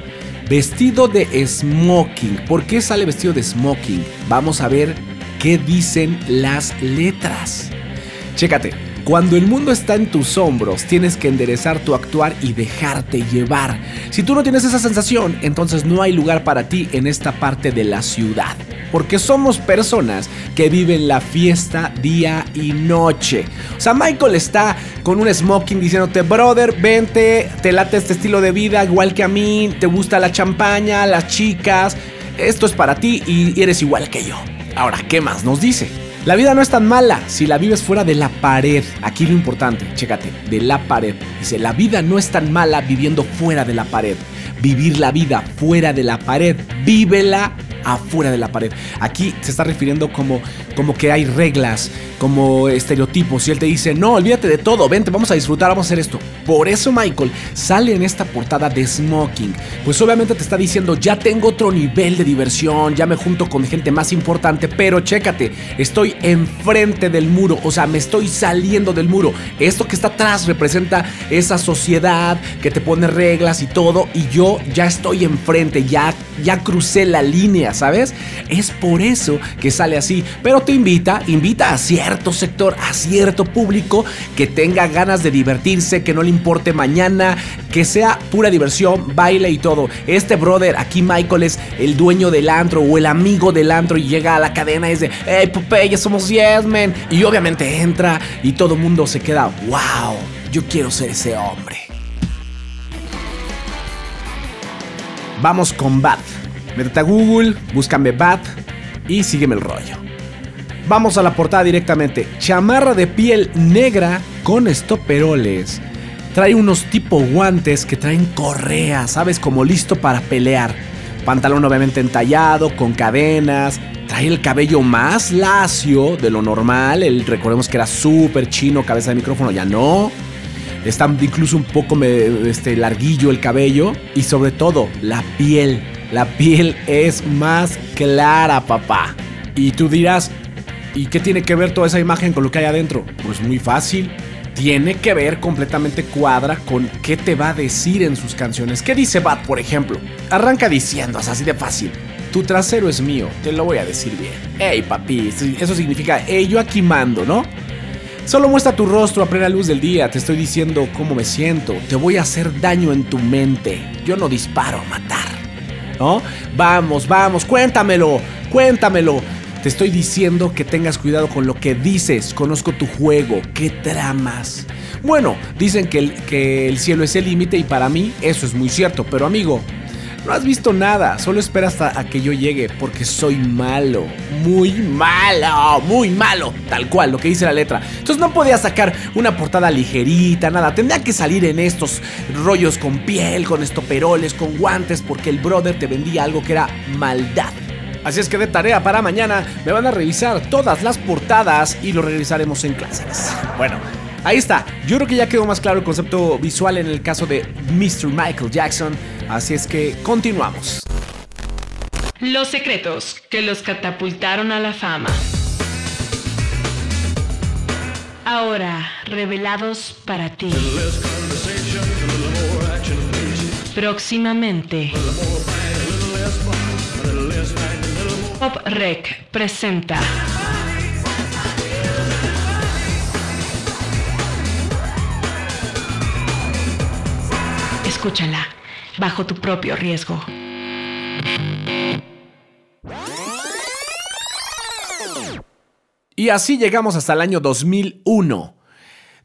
Vestido de smoking. ¿Por qué sale vestido de smoking? Vamos a ver qué dicen las letras. Chécate, cuando el mundo está en tus hombros, tienes que enderezar tu actuar y dejarte llevar. Si tú no tienes esa sensación, entonces no hay lugar para ti en esta parte de la ciudad. Porque somos personas que viven la fiesta día y noche. O sea, Michael está con un smoking diciéndote, brother, vente, te late este estilo de vida igual que a mí, te gusta la champaña, las chicas, esto es para ti y eres igual que yo. Ahora, ¿qué más nos dice? La vida no es tan mala si la vives fuera de la pared. Aquí lo importante, chécate, de la pared. Dice, la vida no es tan mala viviendo fuera de la pared. Vivir la vida fuera de la pared, vívela afuera de la pared. Aquí se está refiriendo como, como que hay reglas, como estereotipos. Y él te dice, no, olvídate de todo, vente, vamos a disfrutar, vamos a hacer esto. Por eso Michael sale en esta portada de Smoking. Pues obviamente te está diciendo, ya tengo otro nivel de diversión, ya me junto con gente más importante, pero chécate, estoy enfrente del muro, o sea, me estoy saliendo del muro. Esto que está atrás representa esa sociedad que te pone reglas y todo, y yo ya estoy enfrente, ya, ya crucé la línea ¿sabes? Es por eso que sale así. Pero te invita, invita a cierto sector, a cierto público que tenga ganas de divertirse, que no le importe mañana, que sea pura diversión, baile y todo. Este brother, aquí Michael es el dueño del antro o el amigo del antro y llega a la cadena y dice, hey Popeye, somos yes, man. Y obviamente entra y todo el mundo se queda, wow, yo quiero ser ese hombre. Vamos con Bat. Métete a Google, búscame Bat y sígueme el rollo. Vamos a la portada directamente. Chamarra de piel negra con estoperoles. Trae unos tipo guantes que traen correa, ¿sabes? Como listo para pelear. Pantalón obviamente entallado, con cadenas. Trae el cabello más lacio de lo normal. El, recordemos que era súper chino, cabeza de micrófono, ya no. Está incluso un poco este, larguillo el cabello. Y sobre todo, la piel la piel es más clara, papá. Y tú dirás, ¿y qué tiene que ver toda esa imagen con lo que hay adentro? Pues muy fácil. Tiene que ver completamente cuadra con qué te va a decir en sus canciones. ¿Qué dice Bad, por ejemplo? Arranca diciendo, así de fácil. Tu trasero es mío, te lo voy a decir bien. Ey, papi, eso significa, ey, yo aquí mando, ¿no? Solo muestra tu rostro a plena luz del día, te estoy diciendo cómo me siento, te voy a hacer daño en tu mente. Yo no disparo a matar. Vamos, vamos, cuéntamelo, cuéntamelo. Te estoy diciendo que tengas cuidado con lo que dices. Conozco tu juego. ¿Qué tramas? Bueno, dicen que el, que el cielo es el límite y para mí eso es muy cierto. Pero amigo, No has visto nada, solo espera hasta a que yo llegue, porque soy malo, muy malo, muy malo, tal cual, lo que dice la letra. Entonces no podía sacar una portada ligerita, nada, tendría que salir en estos rollos con piel, con estoperoles, con guantes, porque el brother te vendía algo que era maldad. Así es que de tarea para mañana me van a revisar todas las portadas y lo revisaremos en clases. Bueno, ahí está. Yo creo que ya quedó más claro el concepto visual en el caso de Mr. Michael Jackson. Así es que continuamos. Los secretos que los catapultaron a la fama. Ahora, revelados para ti. Próximamente. Pop Rec presenta. Escúchala bajo tu propio riesgo. Y así llegamos hasta el año 2001.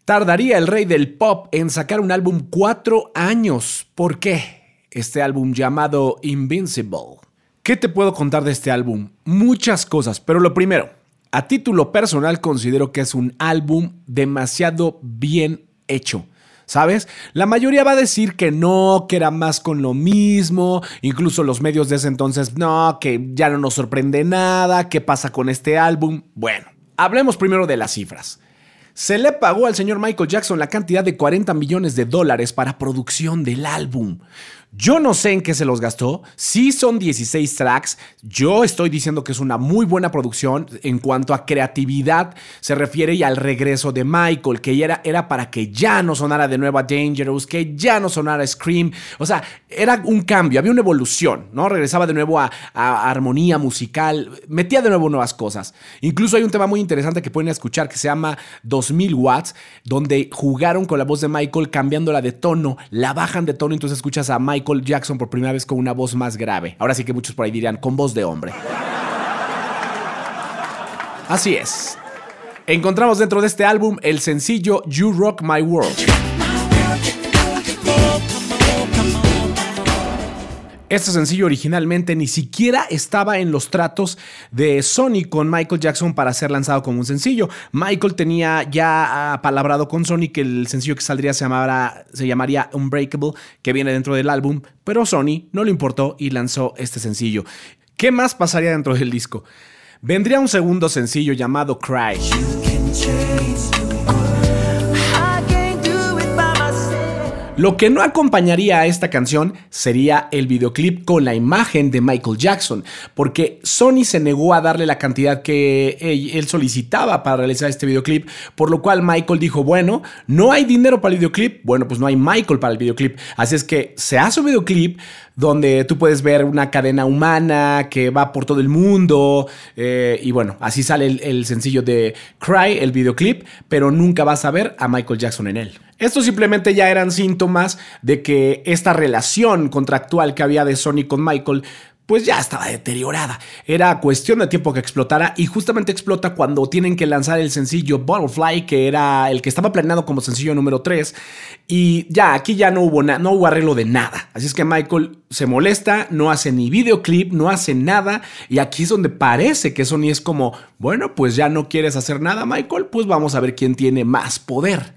Tardaría el rey del pop en sacar un álbum cuatro años. ¿Por qué? Este álbum llamado Invincible. ¿Qué te puedo contar de este álbum? Muchas cosas, pero lo primero, a título personal considero que es un álbum demasiado bien hecho. ¿Sabes? La mayoría va a decir que no, que era más con lo mismo, incluso los medios de ese entonces, no, que ya no nos sorprende nada, ¿qué pasa con este álbum? Bueno, hablemos primero de las cifras. Se le pagó al señor Michael Jackson la cantidad de 40 millones de dólares para producción del álbum. Yo no sé en qué se los gastó. Sí son 16 tracks. Yo estoy diciendo que es una muy buena producción en cuanto a creatividad se refiere y al regreso de Michael, que era, era para que ya no sonara de nuevo a Dangerous, que ya no sonara Scream. O sea, era un cambio, había una evolución, ¿no? Regresaba de nuevo a, a armonía musical, metía de nuevo nuevas cosas. Incluso hay un tema muy interesante que pueden escuchar que se llama 2000 watts, donde jugaron con la voz de Michael cambiándola de tono, la bajan de tono, entonces escuchas a Michael Jackson por primera vez con una voz más grave. Ahora sí que muchos por ahí dirían con voz de hombre. Así es. Encontramos dentro de este álbum el sencillo You Rock My World. Este sencillo originalmente ni siquiera estaba en los tratos de Sony con Michael Jackson para ser lanzado como un sencillo. Michael tenía ya palabrado con Sony que el sencillo que saldría se, se llamaría Unbreakable, que viene dentro del álbum, pero Sony no le importó y lanzó este sencillo. ¿Qué más pasaría dentro del disco? Vendría un segundo sencillo llamado Cry. Lo que no acompañaría a esta canción sería el videoclip con la imagen de Michael Jackson, porque Sony se negó a darle la cantidad que él solicitaba para realizar este videoclip, por lo cual Michael dijo, bueno, no hay dinero para el videoclip, bueno, pues no hay Michael para el videoclip, así es que se hace un videoclip donde tú puedes ver una cadena humana que va por todo el mundo, eh, y bueno, así sale el, el sencillo de Cry, el videoclip, pero nunca vas a ver a Michael Jackson en él. Estos simplemente ya eran síntomas de que esta relación contractual que había de Sony con Michael pues ya estaba deteriorada. Era cuestión de tiempo que explotara y justamente explota cuando tienen que lanzar el sencillo Butterfly, que era el que estaba planeado como sencillo número 3. Y ya, aquí ya no hubo, no hubo arreglo de nada. Así es que Michael se molesta, no hace ni videoclip, no hace nada. Y aquí es donde parece que Sony es como, bueno, pues ya no quieres hacer nada, Michael, pues vamos a ver quién tiene más poder.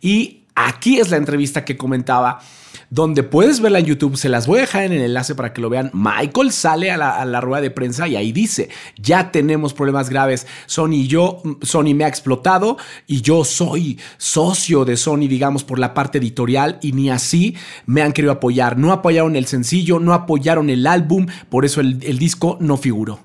Y Aquí es la entrevista que comentaba, donde puedes verla en YouTube. Se las voy a dejar en el enlace para que lo vean. Michael sale a la, rueda de prensa y ahí dice: Ya tenemos problemas graves. Sony y yo, Sony me ha explotado y yo soy socio de Sony, digamos, por la parte editorial y ni así me han querido apoyar. No apoyaron el sencillo, no apoyaron el álbum, por eso el disco no figuró.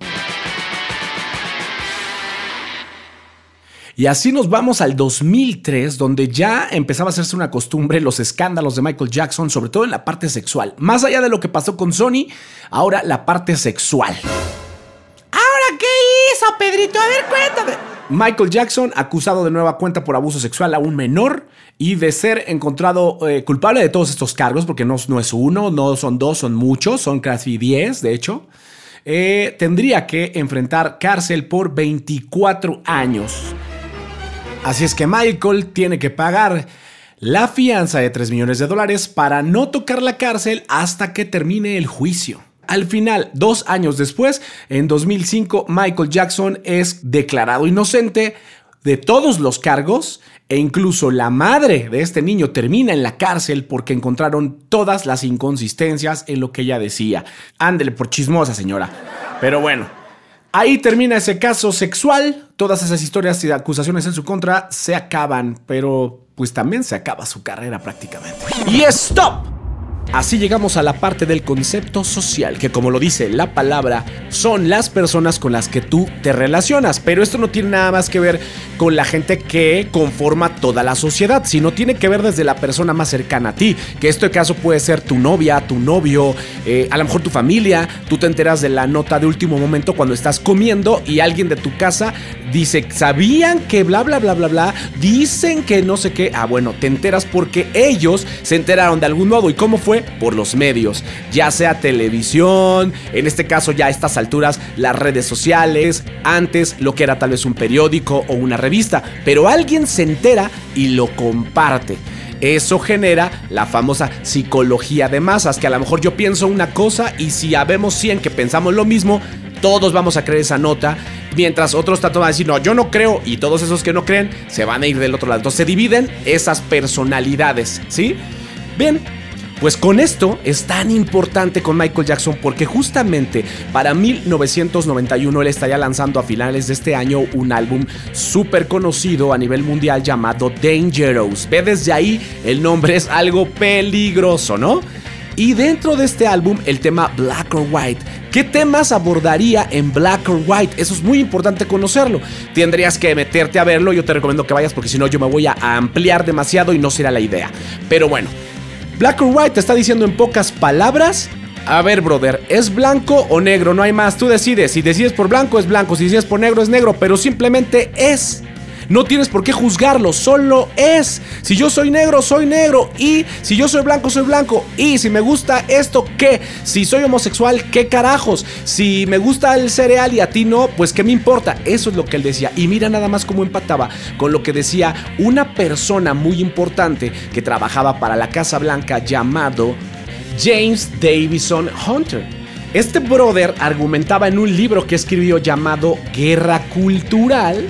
Y así nos vamos al 2003, donde ya empezaba a hacerse una costumbre los escándalos de Michael Jackson, sobre todo en la parte sexual. Más allá de lo que pasó con Sony, ahora la parte sexual. ¿Ahora qué hizo, Pedrito? A ver, cuéntame. Michael Jackson, acusado de nueva cuenta por abuso sexual a un menor y de ser encontrado eh, culpable de todos estos cargos, porque no, no, es uno, no son dos, son muchos, son casi 10, de hecho, eh, tendría que enfrentar cárcel por 24 años. Así es que Michael tiene que pagar la fianza de 3 millones de dólares para no tocar la cárcel hasta que termine el juicio. Al final, dos años después, en 2005, Michael Jackson es declarado inocente de todos los cargos e incluso la madre de este niño termina en la cárcel porque encontraron todas las inconsistencias en lo que ella decía. Ándele por chismosa, señora. Pero bueno, ahí termina ese caso sexual. Todas esas historias y acusaciones en su contra se acaban, pero pues también se acaba su carrera prácticamente. Y stop. Así llegamos a la parte del concepto social, que como lo dice la palabra, son las personas con las que tú te relacionas. Pero esto no tiene nada más que ver con la gente que conforma toda la sociedad, sino tiene que ver desde la persona más cercana a ti, que este caso puede ser tu novia, tu novio, eh, a lo mejor tu familia. Tú te enteras de la nota de último momento cuando estás comiendo y alguien de tu casa dice, ¿sabían que bla, bla, bla, bla, bla? Dicen que no sé qué. Ah, bueno, te enteras porque ellos se enteraron de algún modo. ¿Y cómo fue? Por los medios, ya sea televisión, en este caso ya a estas alturas las redes sociales, antes lo que era tal vez un periódico o una revista, pero alguien se entera y lo comparte. Eso genera la famosa psicología de masas, que a lo mejor yo pienso una cosa y si habemos 100 que pensamos lo mismo, todos vamos a creer esa nota, mientras otros tratan de decir, no, yo no creo, y todos esos que no creen se van a ir del otro lado. Entonces se dividen esas personalidades, ¿sí? Bien, pues con esto es tan importante con Michael Jackson porque justamente para 1991 él estaría lanzando a finales de este año un álbum súper conocido a nivel mundial llamado Dangerous. Ve desde ahí, el nombre es algo peligroso, ¿no? Y dentro de este álbum, el tema Black or White. ¿Qué temas abordaría en Black or White? Eso es muy importante conocerlo. Tendrías que meterte a verlo. Yo te recomiendo que vayas porque si no, yo me voy a ampliar demasiado y no será la idea. Pero bueno, Black or White te está diciendo en pocas palabras. A ver, brother, ¿es blanco o negro? No hay más. Tú decides. Si decides por blanco, es blanco. Si decides por negro, es negro. Pero simplemente es. No tienes por qué juzgarlo, solo es. Si yo soy negro, soy negro. Y si yo soy blanco, soy blanco. Y si me gusta esto, ¿qué? Si soy homosexual, ¿qué carajos? Si me gusta el cereal y a ti no, pues ¿qué me importa? Eso es lo que él decía. Y mira nada más cómo empataba con lo que decía una persona muy importante que trabajaba para la Casa Blanca llamado James Davison Hunter. Este brother argumentaba en un libro que escribió llamado Guerra Cultural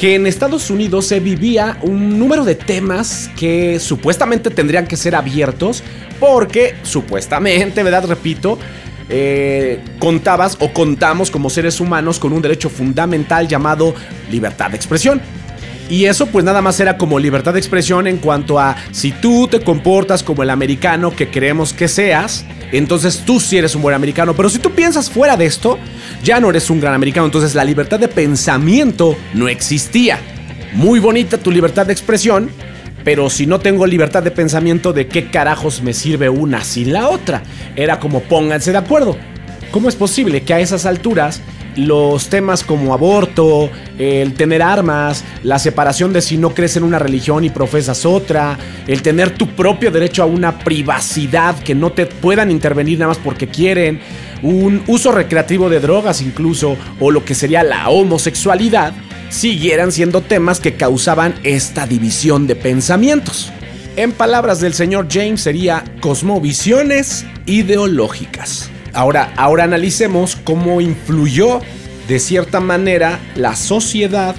que en Estados Unidos se vivía un número de temas que supuestamente tendrían que ser abiertos porque supuestamente, ¿verdad? Repito, eh, contabas o contamos como seres humanos con un derecho fundamental llamado libertad de expresión. Y eso pues nada más era como libertad de expresión en cuanto a si tú te comportas como el americano que queremos que seas, entonces tú sí eres un buen americano. Pero si tú piensas fuera de esto, ya no eres un gran americano. Entonces la libertad de pensamiento no existía. Muy bonita tu libertad de expresión, pero si no tengo libertad de pensamiento, ¿de qué carajos me sirve una sin la otra? Era como pónganse de acuerdo. ¿Cómo es posible que a esas alturas los temas como aborto, el tener armas, la separación de si no crees en una religión y profesas otra, el tener tu propio derecho a una privacidad que no te puedan intervenir nada más porque quieren, un uso recreativo de drogas incluso, o lo que sería la homosexualidad, siguieran siendo temas que causaban esta división de pensamientos. En palabras del señor James sería cosmovisiones ideológicas. Ahora, ahora analicemos cómo influyó de cierta manera la sociedad,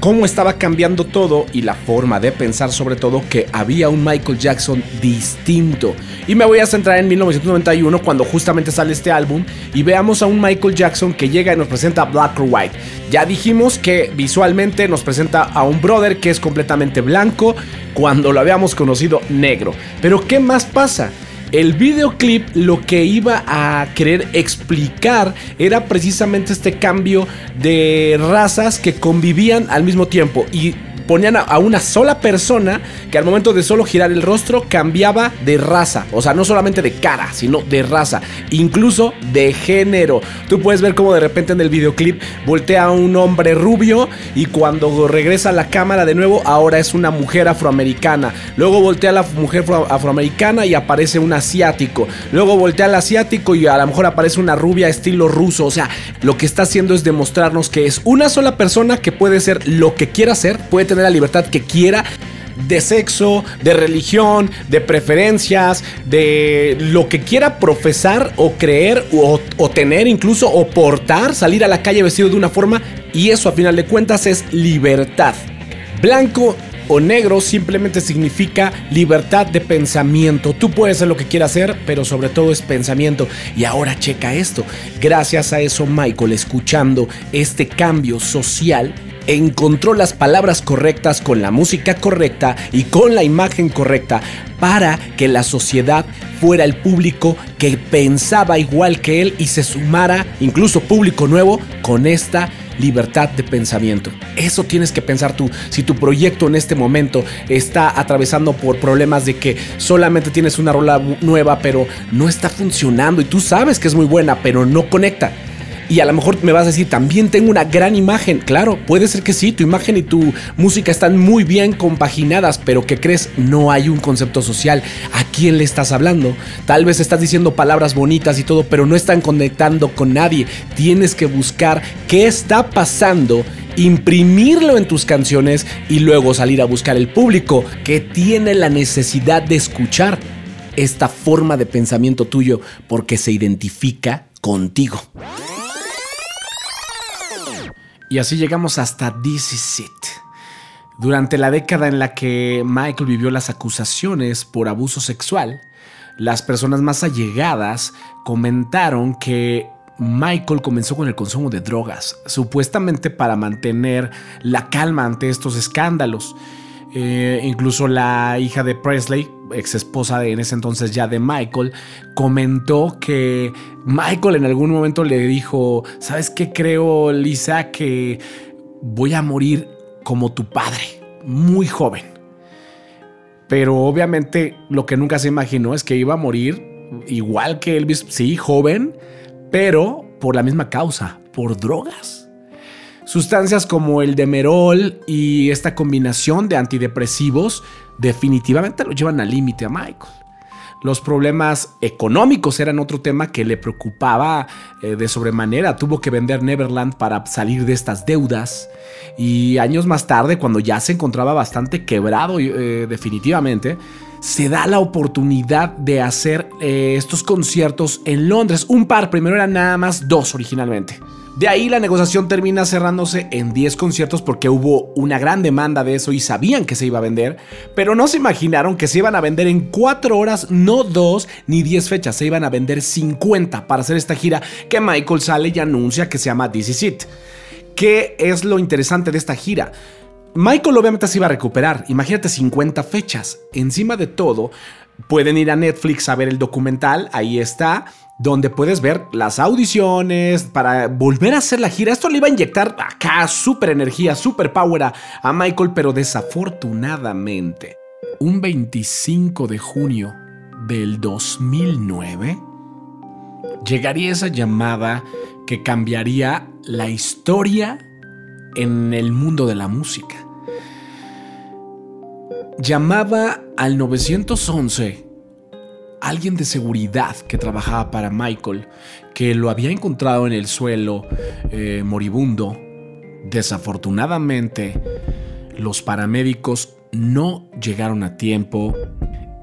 cómo estaba cambiando todo y la forma de pensar sobre todo que había un Michael Jackson distinto. Y me voy a centrar en 1991 cuando justamente sale este álbum y veamos a un Michael Jackson que llega y nos presenta Black or White. Ya dijimos que visualmente nos presenta a un brother que es completamente blanco cuando lo habíamos conocido negro. Pero ¿qué más pasa? El videoclip lo que iba a querer explicar era precisamente este cambio de razas que convivían al mismo tiempo. Y ponían a, una sola persona que al momento de solo girar el rostro cambiaba de raza. O sea, no solamente de cara, sino de raza. Incluso de género. Tú puedes ver como de repente en el videoclip voltea a un hombre rubio y cuando regresa a la cámara de nuevo, ahora es una mujer afroamericana. Luego voltea a la mujer afroamericana y aparece un asiático. Luego voltea al asiático y a lo mejor aparece una rubia estilo ruso. O sea, lo que está haciendo es demostrarnos que es una sola persona que puede ser lo que quiera ser, puede tener la libertad que quiera de sexo, de religión, de preferencias, de lo que quiera profesar o creer o, tener incluso o portar, salir a la calle vestido de una forma y eso a final de cuentas es libertad. Blanco o negro simplemente significa libertad de pensamiento. Tú puedes hacer lo que quieras hacer, pero sobre todo es pensamiento. Y ahora checa esto. Gracias a eso Michael, escuchando este cambio social, encontró las palabras correctas con la música correcta y con la imagen correcta para que la sociedad fuera el público que pensaba igual que él y se sumara, incluso público nuevo, con esta libertad de pensamiento. Eso tienes que pensar tú. Si tu proyecto en este momento está atravesando por problemas de que solamente tienes una rola nueva, pero no está funcionando y tú sabes que es muy buena, pero no conecta y a lo mejor me vas a decir, también tengo una gran imagen. Claro, puede ser que sí, tu imagen y tu música están muy bien compaginadas, pero ¿qué crees? No hay un concepto social. ¿A quién le estás hablando? Tal vez estás diciendo palabras bonitas y todo, pero no están conectando con nadie. Tienes que buscar qué está pasando imprimirlo en tus canciones y luego salir a buscar el público que tiene la necesidad de escuchar esta forma de pensamiento tuyo porque se identifica contigo. Y así llegamos hasta This Is It. Durante la década en la que Michael vivió las acusaciones por abuso sexual, las personas más allegadas comentaron que Michael comenzó con el consumo de drogas, supuestamente para mantener la calma ante estos escándalos. Eh, incluso la hija de Presley, ex esposa de en ese entonces ya de Michael, comentó que Michael en algún momento le dijo, ¿sabes qué creo, Lisa? Que voy a morir como tu padre, muy joven. Pero obviamente lo que nunca se imaginó es que iba a morir igual que Elvis, sí, joven, pero por la misma causa, por drogas. Sustancias como el demerol y esta combinación de antidepresivos definitivamente lo llevan al límite a Michael. Los problemas económicos eran otro tema que le preocupaba eh, de sobremanera. Tuvo que vender Neverland para salir de estas deudas. Y años más tarde, cuando ya se encontraba bastante quebrado eh, definitivamente, se da la oportunidad de hacer eh, estos conciertos en Londres. Un par, primero eran nada más dos originalmente. De ahí la negociación termina cerrándose en 10 conciertos porque hubo una gran demanda de eso y sabían que se iba a vender, pero no se imaginaron que se iban a vender en 4 horas, no 2 ni 10 fechas, se iban a vender 50 para hacer esta gira que Michael sale y anuncia que se llama This Is It. ¿Qué es lo interesante de esta gira? Michael obviamente se iba a recuperar, imagínate 50 fechas. Encima de todo, pueden ir a Netflix a ver el documental, ahí está donde puedes ver las audiciones para volver a hacer la gira. Esto le iba a inyectar acá super energía, super power a, a Michael, pero desafortunadamente, un 25 de junio del 2009, llegaría esa llamada que cambiaría la historia en el mundo de la música. Llamaba al 911 alguien de seguridad que trabajaba para Michael, que lo había encontrado en el suelo eh, moribundo. Desafortunadamente, los paramédicos no llegaron a tiempo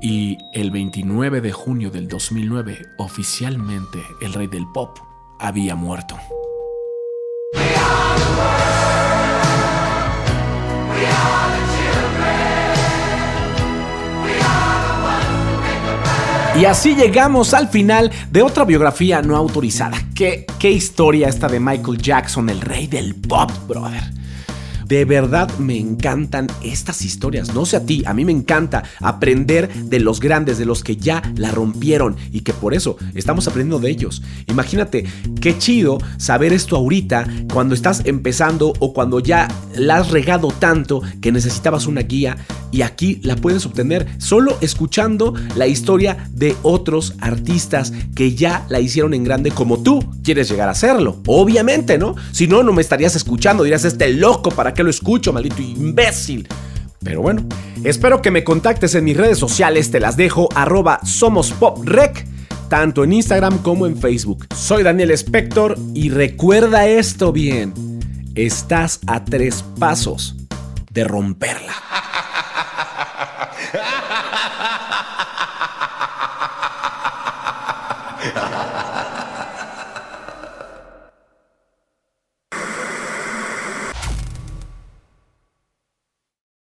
y el 29 de junio del 2009 oficialmente el rey del pop había muerto. Y así llegamos al final de otra biografía no autorizada. ¿Qué, qué historia esta de Michael Jackson, el rey del pop, brother? De verdad me encantan estas historias. No sé a ti, a mí me encanta aprender de los grandes, de los que ya la rompieron y que por eso estamos aprendiendo de ellos. Imagínate qué chido saber esto ahorita cuando estás empezando o cuando ya la has regado tanto que necesitabas una guía y aquí la puedes obtener solo escuchando la historia de otros artistas que ya la hicieron en grande como tú quieres llegar a hacerlo. Obviamente, ¿no? Si no, no me estarías escuchando, dirías este loco para lo escucho, maldito imbécil? Pero bueno, espero que me contactes en mis redes sociales, te las dejo arroba somospoprec, tanto en Instagram como en Facebook. Soy Daniel Spector y recuerda esto bien, estás a tres pasos de romperla.